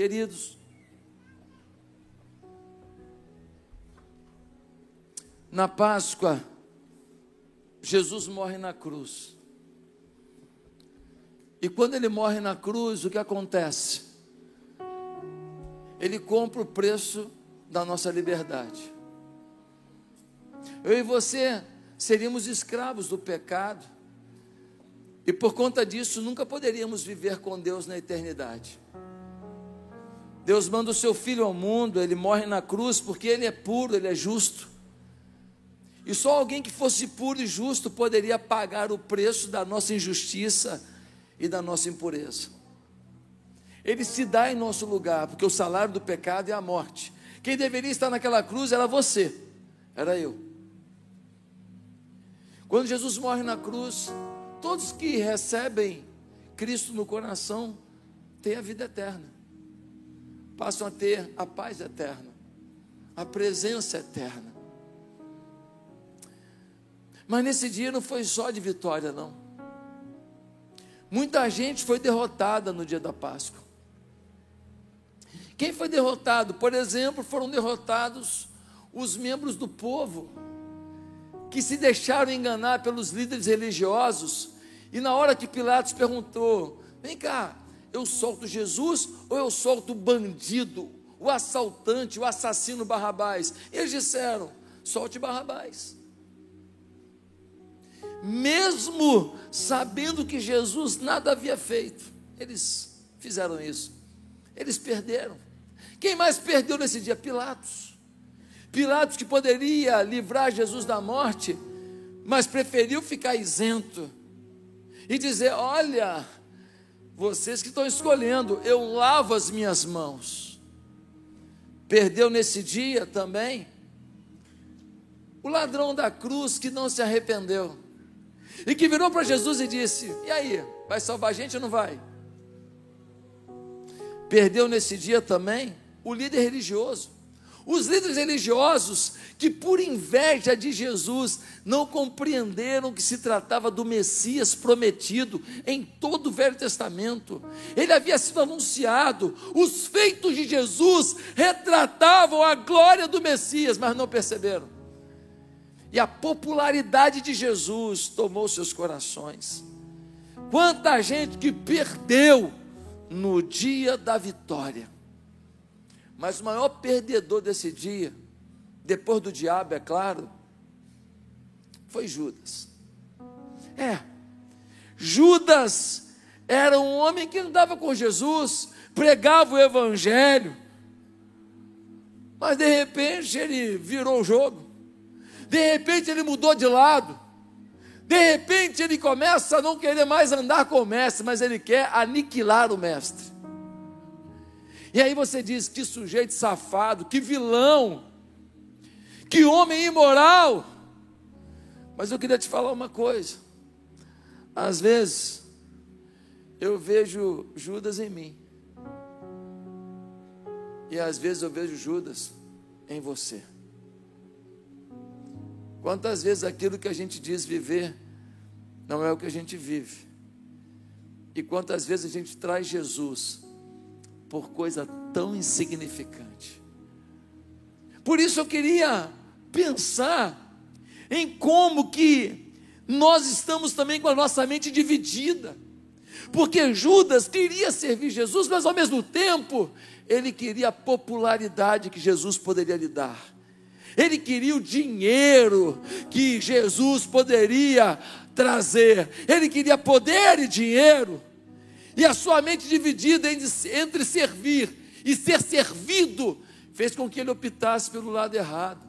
Queridos, na Páscoa, Jesus morre na cruz. E quando ele morre na cruz, o que acontece? Ele compra o preço da nossa liberdade. Eu e você seríamos escravos do pecado, e por conta disso nunca poderíamos viver com Deus na eternidade. Deus manda o seu filho ao mundo, ele morre na cruz porque ele é puro, ele é justo. E só alguém que fosse puro e justo poderia pagar o preço da nossa injustiça e da nossa impureza. Ele se dá em nosso lugar, porque o salário do pecado é a morte. Quem deveria estar naquela cruz era você, era eu. Quando Jesus morre na cruz, todos que recebem Cristo no coração têm a vida eterna, passam a ter a paz eterna, a presença eterna. Mas nesse dia não foi só de vitória, não. Muita gente foi derrotada no dia da Páscoa. Quem foi derrotado? Por exemplo, foram derrotados os membros do povo que se deixaram enganar pelos líderes religiosos. E na hora que Pilatos perguntou: Vem cá, eu solto Jesus ou eu solto o bandido, o assaltante, o assassino Barrabás? Eles disseram: Solte Barrabás mesmo sabendo que Jesus nada havia feito, eles fizeram isso. Eles perderam. Quem mais perdeu nesse dia? Pilatos. Pilatos que poderia livrar Jesus da morte, mas preferiu ficar isento e dizer: Olha, vocês que estão escolhendo, eu lavo as minhas mãos. Perdeu nesse dia também o ladrão da cruz que não se arrependeu e que virou para Jesus e disse: E aí, vai salvar a gente ou não vai? Perdeu nesse dia também o líder religioso. Os líderes religiosos que, por inveja de Jesus, não compreenderam que se tratava do Messias prometido em todo o Velho Testamento. Ele havia sido anunciado, os feitos de Jesus retratavam a glória do Messias, mas não perceberam. E a popularidade de Jesus tomou seus corações. Quanta gente que perdeu no dia da vitória. Mas o maior perdedor desse dia, depois do diabo, é claro, foi Judas. É, Judas era um homem que andava com Jesus, pregava o evangelho, mas de repente ele virou o jogo de repente ele mudou de lado, de repente ele começa a não querer mais andar com o mestre, mas ele quer aniquilar o mestre. E aí você diz: que sujeito safado, que vilão, que homem imoral. Mas eu queria te falar uma coisa. Às vezes, eu vejo Judas em mim. E às vezes eu vejo Judas em você. Quantas vezes aquilo que a gente diz viver não é o que a gente vive? E quantas vezes a gente traz Jesus por coisa tão insignificante? Por isso eu queria pensar em como que nós estamos também com a nossa mente dividida. Porque Judas queria servir Jesus, mas ao mesmo tempo ele queria a popularidade que Jesus poderia lhe dar ele queria o dinheiro que Jesus poderia trazer, ele queria poder e dinheiro, e a sua mente dividida entre servir e ser servido, fez com que ele optasse pelo lado errado.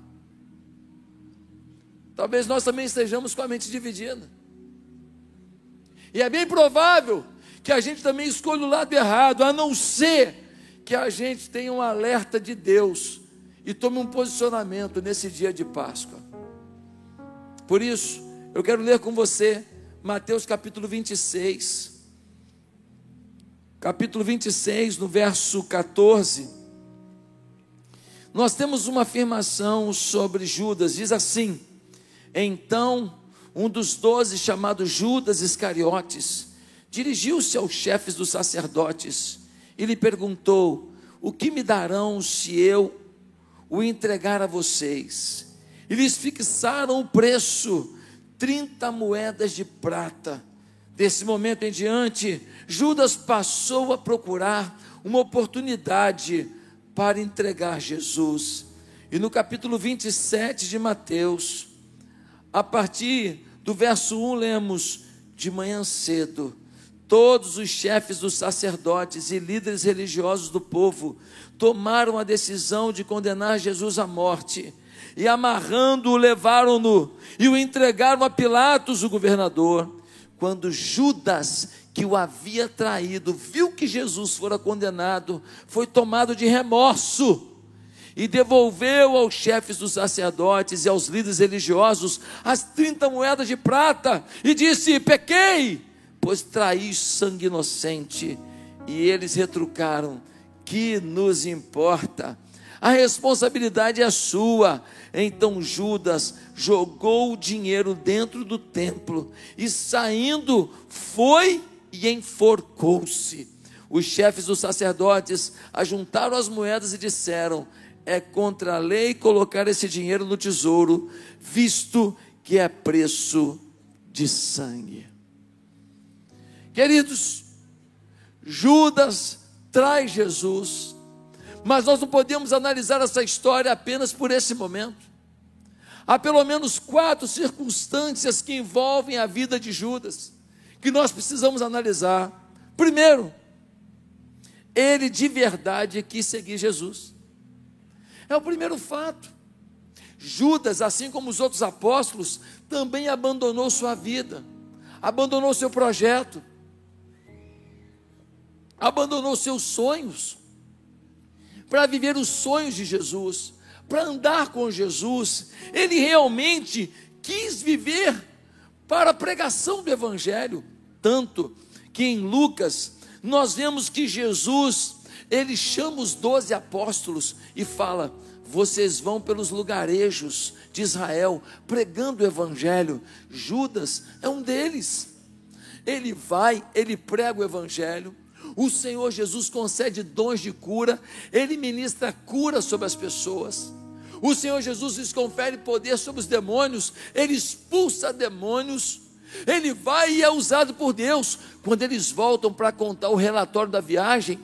Talvez nós também estejamos com a mente dividida. E é bem provável que a gente também escolha o lado errado, a não ser que a gente tenha um alerta de Deus e tome um posicionamento nesse dia de Páscoa. Por isso, eu quero ler com você Mateus capítulo 26. Capítulo 26, no verso 14. Nós temos uma afirmação sobre Judas, diz assim: Então, um dos doze, chamado Judas Iscariotes, dirigiu-se aos chefes dos sacerdotes e lhe perguntou: O que me darão se eu o entregar a vocês? Eles fixaram o preço, 30 moedas de prata. Desse momento em diante, Judas passou a procurar uma oportunidade para entregar Jesus. E no capítulo 27 de Mateus, a partir do verso 1, lemos: De manhã cedo, todos os chefes dos sacerdotes e líderes religiosos do povo tomaram a decisão de condenar Jesus à morte. E amarrando-o, levaram-no e o entregaram a Pilatos, o governador. Quando Judas, que o havia traído, viu que Jesus fora condenado, foi tomado de remorso e devolveu aos chefes dos sacerdotes e aos líderes religiosos as 30 moedas de prata e disse: Pequei, pois traí sangue inocente. E eles retrucaram: Que nos importa? A responsabilidade é sua. Então Judas jogou o dinheiro dentro do templo e saindo foi e enforcou-se. Os chefes dos sacerdotes ajuntaram as moedas e disseram: é contra a lei colocar esse dinheiro no tesouro, visto que é preço de sangue. Queridos, Judas traz Jesus, mas nós não podemos analisar essa história apenas por esse momento. Há pelo menos quatro circunstâncias que envolvem a vida de Judas, que nós precisamos analisar. Primeiro, ele de verdade quis seguir Jesus. É o primeiro fato. Judas, assim como os outros apóstolos, também abandonou sua vida, abandonou seu projeto, abandonou seus sonhos, para viver os sonhos de Jesus, para andar com Jesus. Ele realmente quis viver para a pregação do Evangelho, tanto que em Lucas nós vemos que Jesus ele chama os doze apóstolos e fala: vocês vão pelos lugarejos de Israel pregando o evangelho. Judas é um deles. Ele vai, ele prega o evangelho. O Senhor Jesus concede dons de cura, ele ministra cura sobre as pessoas. O Senhor Jesus lhes confere poder sobre os demônios, ele expulsa demônios. Ele vai e é usado por Deus. Quando eles voltam para contar o relatório da viagem,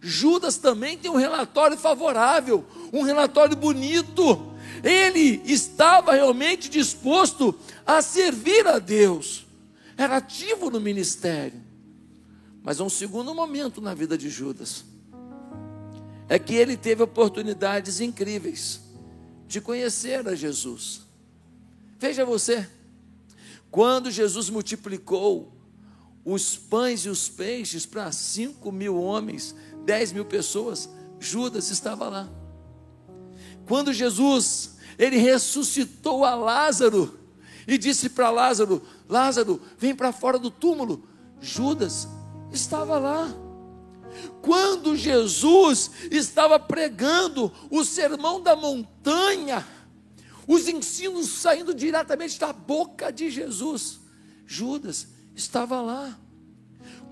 Judas também tem um relatório favorável, um relatório bonito. Ele estava realmente disposto a servir a Deus, era ativo no ministério. Mas um segundo momento na vida de Judas é que ele teve oportunidades incríveis de conhecer a Jesus. Veja você, quando Jesus multiplicou os pães e os peixes para cinco mil homens, 10 mil pessoas, Judas estava lá. Quando Jesus, ele ressuscitou a Lázaro e disse para Lázaro: Lázaro, vem para fora do túmulo. Judas estava lá. Quando Jesus estava pregando o sermão da montanha, os ensinos saindo diretamente da boca de Jesus, Judas estava lá.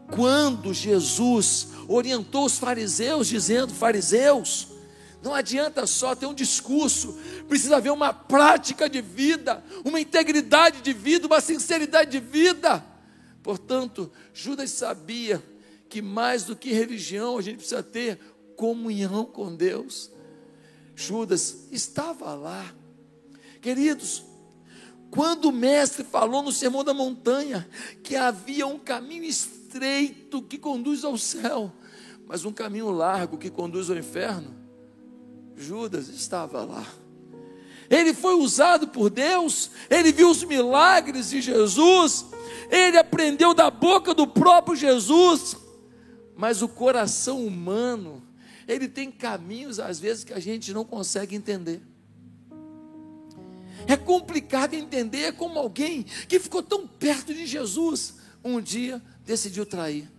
Quando Jesus orientou os fariseus, dizendo: Fariseus, não adianta só ter um discurso, precisa haver uma prática de vida, uma integridade de vida, uma sinceridade de vida. Portanto, Judas sabia que mais do que religião, a gente precisa ter comunhão com Deus. Judas estava lá. Queridos, quando o mestre falou no Sermão da Montanha que havia um caminho estreito que conduz ao céu, mas um caminho largo que conduz ao inferno, Judas estava lá. Ele foi usado por Deus, ele viu os milagres de Jesus, ele aprendeu da boca do próprio Jesus, mas o coração humano, ele tem caminhos às vezes que a gente não consegue entender. É complicado entender como alguém que ficou tão perto de Jesus um dia decidiu trair.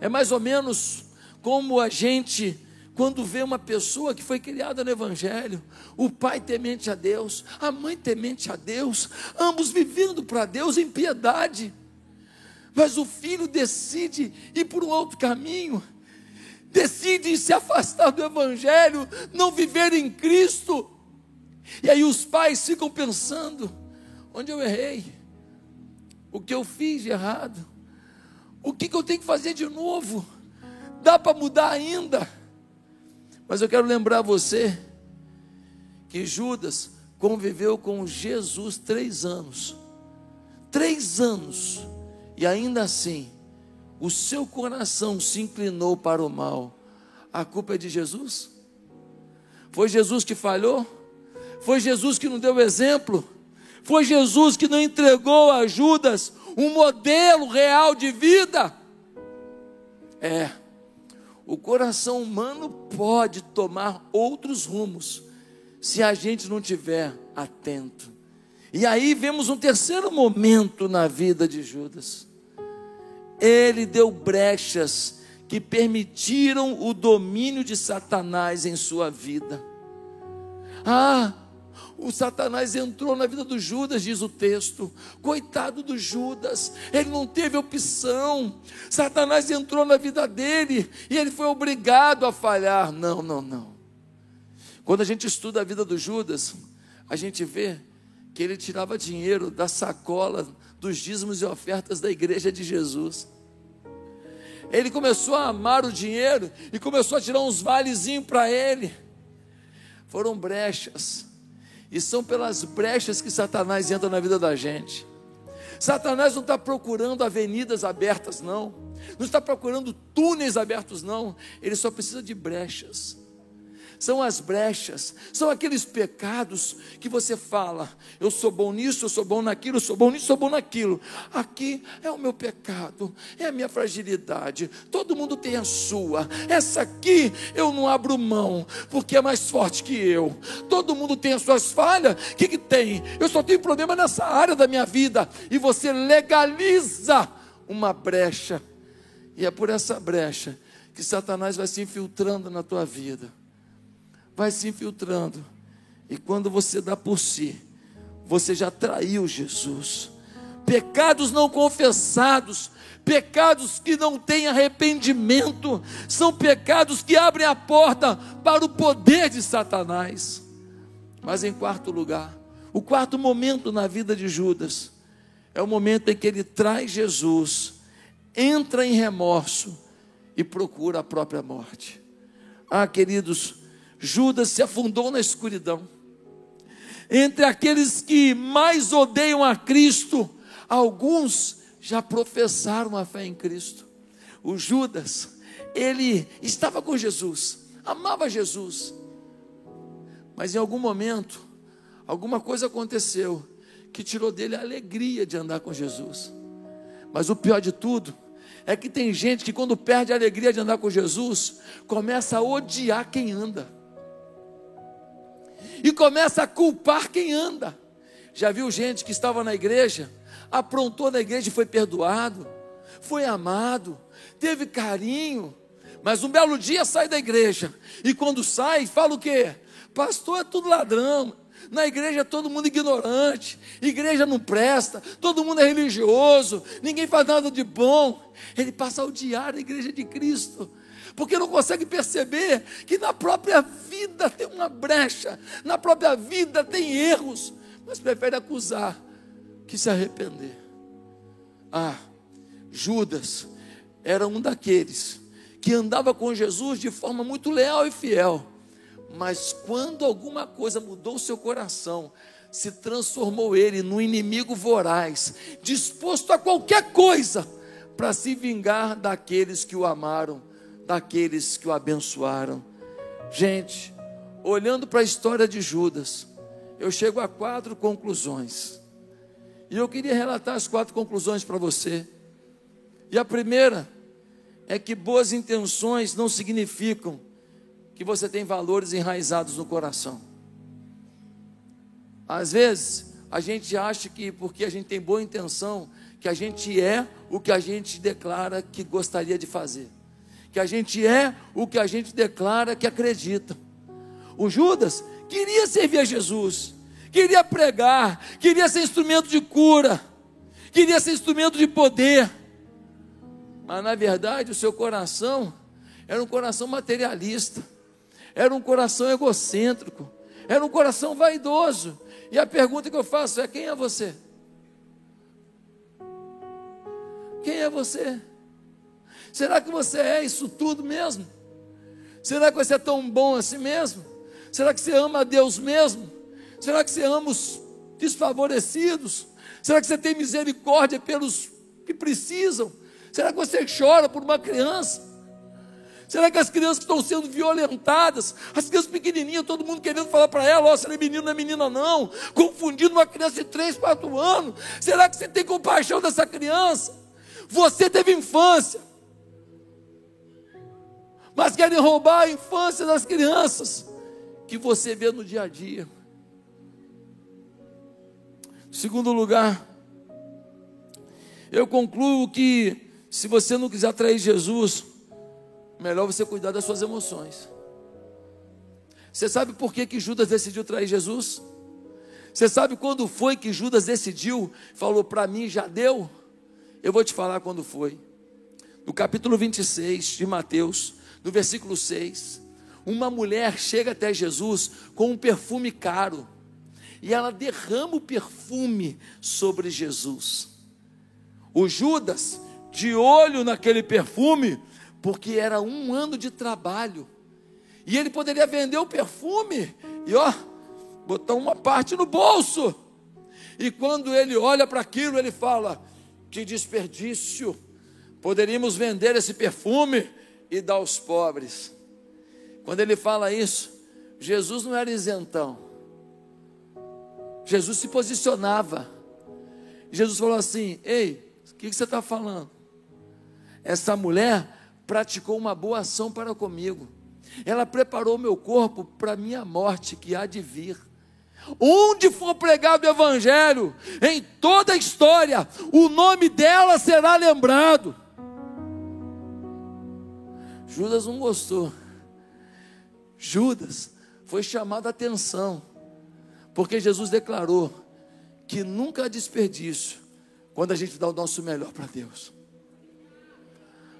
É mais ou menos como a gente, quando vê uma pessoa que foi criada no Evangelho, o pai temente a Deus, a mãe temente a Deus, ambos vivendo para Deus em piedade, mas o filho decide ir por um outro caminho, decidem se afastar do Evangelho, não viver em Cristo. E aí os pais ficam pensando: onde eu errei? O que eu fiz de errado? O que, que eu tenho que fazer de novo? Dá para mudar ainda? Mas eu quero lembrar você que Judas conviveu com Jesus três anos. Três anos. E ainda assim, o seu coração se inclinou para o mal. A culpa é de Jesus? Foi Jesus que falhou? Foi Jesus que não deu exemplo? Foi Jesus que não entregou a Judas um modelo real de vida? É, o coração humano pode tomar outros rumos se a gente não tiver atento. E aí vemos um terceiro momento na vida de Judas. Ele deu brechas que permitiram o domínio de Satanás em sua vida. Ah, o Satanás entrou na vida do Judas, diz o texto. Coitado do Judas, ele não teve opção. Satanás entrou na vida dele e ele foi obrigado a falhar. Não, não, não. Quando a gente estuda a vida do Judas, a gente vê que ele tirava dinheiro da sacola dos dízimos e ofertas da igreja de Jesus. Ele começou a amar o dinheiro e começou a tirar uns valezinhos para ele. Foram brechas e são pelas brechas que Satanás entra na vida da gente. Satanás não está procurando avenidas abertas, não. Não está procurando túneis abertos, não. Ele só precisa de brechas são as brechas, são aqueles pecados que você fala: eu sou bom nisso, eu sou bom naquilo, eu sou bom nisso, eu sou bom naquilo. Aqui é o meu pecado, é a minha fragilidade. Todo mundo tem a sua. Essa aqui eu não abro mão, porque é mais forte que eu. Todo mundo tem as suas falhas. O que, que tem? Eu só tenho problema nessa área da minha vida. E você legaliza uma brecha. E é por essa brecha que Satanás vai se infiltrando na tua vida vai se infiltrando. E quando você dá por si, você já traiu Jesus. Pecados não confessados, pecados que não têm arrependimento, são pecados que abrem a porta para o poder de Satanás. Mas em quarto lugar, o quarto momento na vida de Judas é o momento em que ele traz Jesus, entra em remorso e procura a própria morte. Ah, queridos, Judas se afundou na escuridão. Entre aqueles que mais odeiam a Cristo, alguns já professaram a fé em Cristo. O Judas, ele estava com Jesus, amava Jesus, mas em algum momento, alguma coisa aconteceu que tirou dele a alegria de andar com Jesus. Mas o pior de tudo é que tem gente que, quando perde a alegria de andar com Jesus, começa a odiar quem anda e começa a culpar quem anda. Já viu gente que estava na igreja, aprontou na igreja e foi perdoado, foi amado, teve carinho, mas um belo dia sai da igreja e quando sai, fala o quê? Pastor é tudo ladrão, na igreja todo mundo ignorante, igreja não presta, todo mundo é religioso, ninguém faz nada de bom. Ele passa a odiar a igreja de Cristo porque não consegue perceber que na própria vida tem uma brecha, na própria vida tem erros, mas prefere acusar que se arrepender. Ah, Judas era um daqueles que andava com Jesus de forma muito leal e fiel, mas quando alguma coisa mudou seu coração, se transformou ele num inimigo voraz, disposto a qualquer coisa para se vingar daqueles que o amaram daqueles que o abençoaram. Gente, olhando para a história de Judas, eu chego a quatro conclusões. E eu queria relatar as quatro conclusões para você. E a primeira é que boas intenções não significam que você tem valores enraizados no coração. Às vezes, a gente acha que porque a gente tem boa intenção, que a gente é o que a gente declara que gostaria de fazer que a gente é o que a gente declara que acredita. O Judas queria servir a Jesus, queria pregar, queria ser instrumento de cura, queria ser instrumento de poder, mas na verdade o seu coração era um coração materialista, era um coração egocêntrico, era um coração vaidoso. E a pergunta que eu faço é: quem é você? Quem é você? Será que você é isso tudo mesmo? Será que você é tão bom assim mesmo? Será que você ama a Deus mesmo? Será que você ama os desfavorecidos? Será que você tem misericórdia pelos que precisam? Será que você chora por uma criança? Será que as crianças estão sendo violentadas? As crianças pequenininhas, todo mundo querendo falar para ela: ó, oh, se é menino, não é menina, não. Confundindo uma criança de 3, 4 anos. Será que você tem compaixão dessa criança? Você teve infância, mas querem roubar a infância das crianças que você vê no dia a dia. Segundo lugar, eu concluo que se você não quiser atrair Jesus, melhor você cuidar das suas emoções. Você sabe por que, que Judas decidiu trair Jesus? Você sabe quando foi que Judas decidiu, falou para mim, já deu? Eu vou te falar quando foi. No capítulo 26 de Mateus, no versículo 6, uma mulher chega até Jesus com um perfume caro e ela derrama o perfume sobre Jesus. O Judas, de olho naquele perfume, porque era um ano de trabalho. E ele poderia vender o perfume e ó, botar uma parte no bolso. E quando ele olha para aquilo, ele fala: Que desperdício! Poderíamos vender esse perfume e dar aos pobres. Quando ele fala isso, Jesus não era isentão. Jesus se posicionava. Jesus falou assim: Ei, o que, que você está falando? Essa mulher praticou uma boa ação para comigo. Ela preparou meu corpo para a minha morte que há de vir. Onde for pregado o Evangelho, em toda a história, o nome dela será lembrado. Judas não gostou. Judas foi chamado a atenção, porque Jesus declarou que nunca há desperdício quando a gente dá o nosso melhor para Deus.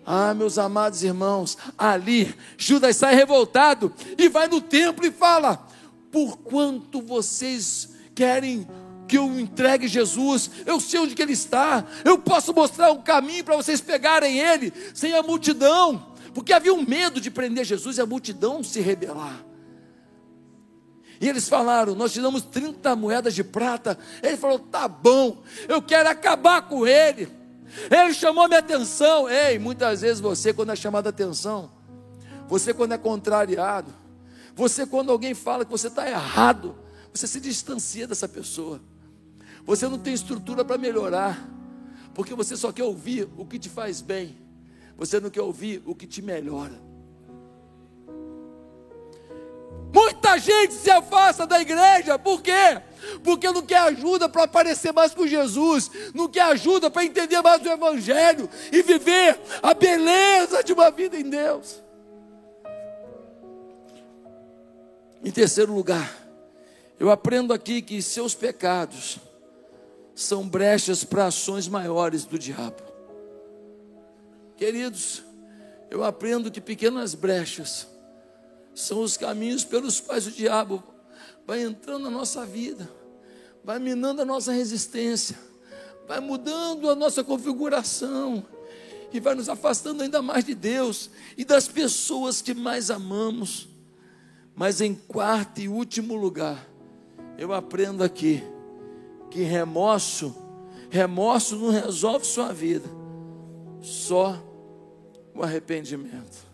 Ah, meus amados irmãos, ali Judas sai revoltado e vai no templo e fala: Por quanto vocês querem que eu entregue Jesus, eu sei onde que ele está, eu posso mostrar um caminho para vocês pegarem ele, sem a multidão, porque havia um medo de prender Jesus e a multidão se rebelar. E eles falaram: Nós te damos 30 moedas de prata. Ele falou: Tá bom, eu quero acabar com ele. Ele chamou minha atenção. Ei, muitas vezes você, quando é chamado a atenção, você, quando é contrariado, você, quando alguém fala que você está errado, você se distancia dessa pessoa. Você não tem estrutura para melhorar, porque você só quer ouvir o que te faz bem, você não quer ouvir o que te melhora. Muita gente se afasta da igreja, por quê? Porque não quer ajuda para aparecer mais com Jesus, não quer ajuda para entender mais o Evangelho e viver a beleza de uma vida em Deus. Em terceiro lugar, eu aprendo aqui que seus pecados são brechas para ações maiores do diabo. Queridos, eu aprendo que pequenas brechas são os caminhos pelos quais o diabo vai entrando na nossa vida, vai minando a nossa resistência, vai mudando a nossa configuração e vai nos afastando ainda mais de Deus e das pessoas que mais amamos. Mas em quarto e último lugar, eu aprendo aqui que remorso, remorso não resolve sua vida, só o arrependimento.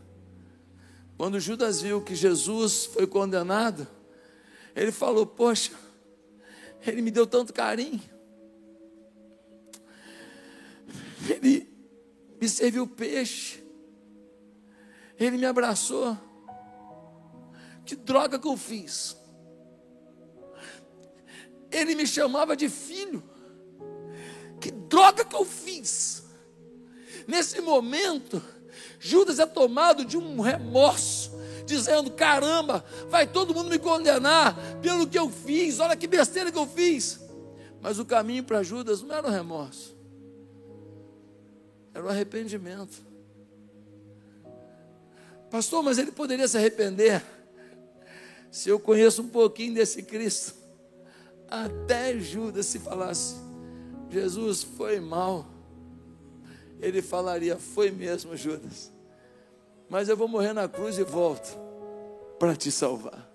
Quando Judas viu que Jesus foi condenado, ele falou: Poxa, ele me deu tanto carinho, ele me serviu peixe, ele me abraçou. Que droga que eu fiz? Ele me chamava de filho. Que droga que eu fiz? Nesse momento, Judas é tomado de um remorso, dizendo: caramba, vai todo mundo me condenar pelo que eu fiz, olha que besteira que eu fiz. Mas o caminho para Judas não era o remorso, era o arrependimento. Pastor, mas ele poderia se arrepender. Se eu conheço um pouquinho desse Cristo, até Judas se falasse, Jesus foi mal, ele falaria, foi mesmo, Judas. Mas eu vou morrer na cruz e volto para te salvar.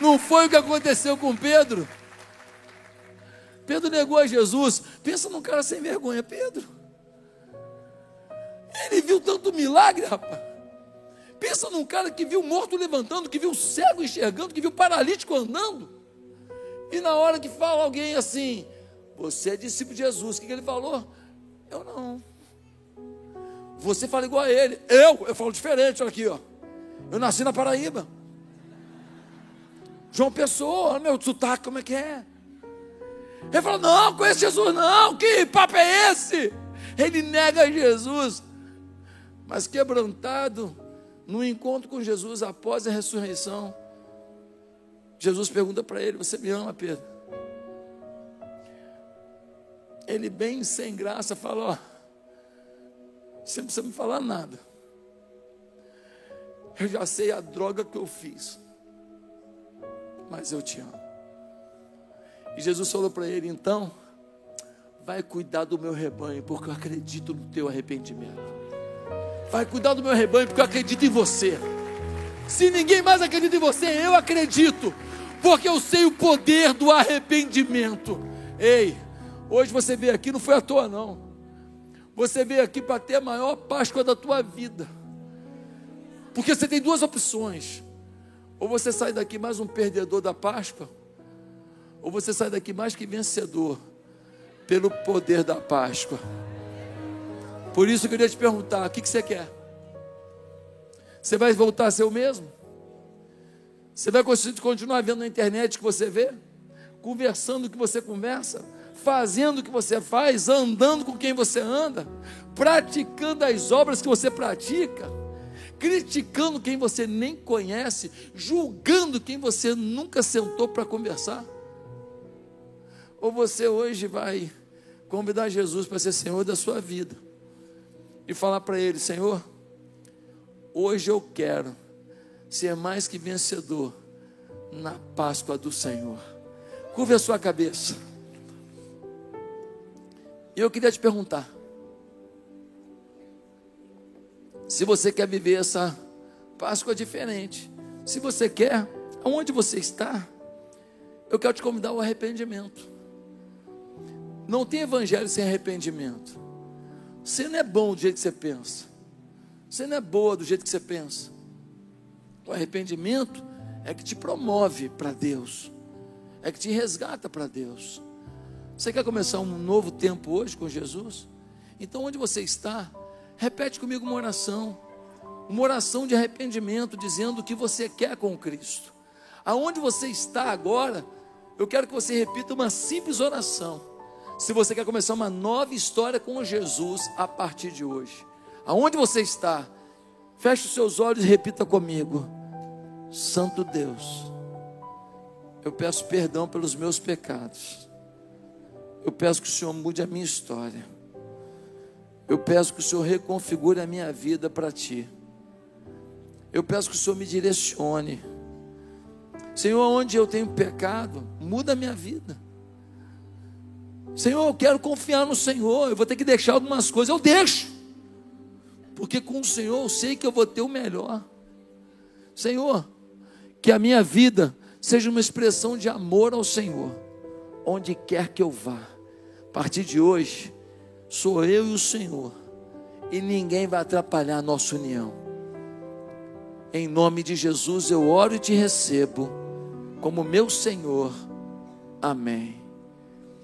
Não foi o que aconteceu com Pedro. Pedro negou a Jesus. Pensa num cara sem vergonha, Pedro. Ele viu tanto milagre, rapaz. Pensa num cara que viu morto levantando, que viu cego enxergando, que viu paralítico andando. E na hora que fala alguém assim, você é discípulo de Jesus, o que, ele falou? Eu não. Você fala igual a ele. Eu, eu falo diferente, olha aqui, ó. Eu nasci na Paraíba. João Pessoa, olha meu sotaque, como é que é? Ele fala: Não, conhece Jesus, não, que papo é esse? Ele nega Jesus, mas quebrantado, no encontro com Jesus após a ressurreição, Jesus pergunta para ele: Você me ama, Pedro? Ele, bem sem graça, fala: Ó, você não precisa me falar nada. Eu já sei a droga que eu fiz, mas eu te amo. E Jesus falou para ele: Então, vai cuidar do meu rebanho, porque eu acredito no teu arrependimento. Vai cuidar do meu rebanho, porque eu acredito em você. Se ninguém mais acredita em você, eu acredito, porque eu sei o poder do arrependimento. Ei, hoje você veio aqui, não foi à toa, não. Você veio aqui para ter a maior Páscoa da tua vida. Porque você tem duas opções: ou você sai daqui mais um perdedor da Páscoa, ou você sai daqui mais que vencedor, pelo poder da Páscoa. Por isso eu queria te perguntar: o que, que você quer? Você vai voltar a ser o mesmo? Você vai continuar vendo na internet o que você vê? Conversando o que você conversa? Fazendo o que você faz? Andando com quem você anda? Praticando as obras que você pratica? Criticando quem você nem conhece? Julgando quem você nunca sentou para conversar? Ou você hoje vai convidar Jesus para ser Senhor da sua vida? e falar para ele: Senhor, hoje eu quero ser mais que vencedor na Páscoa do Senhor. Curve a sua cabeça. E eu queria te perguntar: se você quer viver essa Páscoa diferente, se você quer, aonde você está, eu quero te convidar ao arrependimento. Não tem evangelho sem arrependimento. Você não é bom do jeito que você pensa. Você não é boa do jeito que você pensa. O arrependimento é que te promove para Deus, é que te resgata para Deus. Você quer começar um novo tempo hoje com Jesus? Então, onde você está, repete comigo uma oração, uma oração de arrependimento, dizendo o que você quer com Cristo. Aonde você está agora, eu quero que você repita uma simples oração. Se você quer começar uma nova história com Jesus a partir de hoje, aonde você está, feche os seus olhos e repita comigo: Santo Deus, eu peço perdão pelos meus pecados, eu peço que o Senhor mude a minha história, eu peço que o Senhor reconfigure a minha vida para Ti, eu peço que o Senhor me direcione. Senhor, onde eu tenho pecado, muda a minha vida. Senhor, eu quero confiar no Senhor, eu vou ter que deixar algumas coisas, eu deixo, porque com o Senhor eu sei que eu vou ter o melhor. Senhor, que a minha vida seja uma expressão de amor ao Senhor, onde quer que eu vá. Partir de hoje, sou eu e o Senhor, e ninguém vai atrapalhar a nossa união. Em nome de Jesus eu oro e te recebo como meu Senhor. Amém.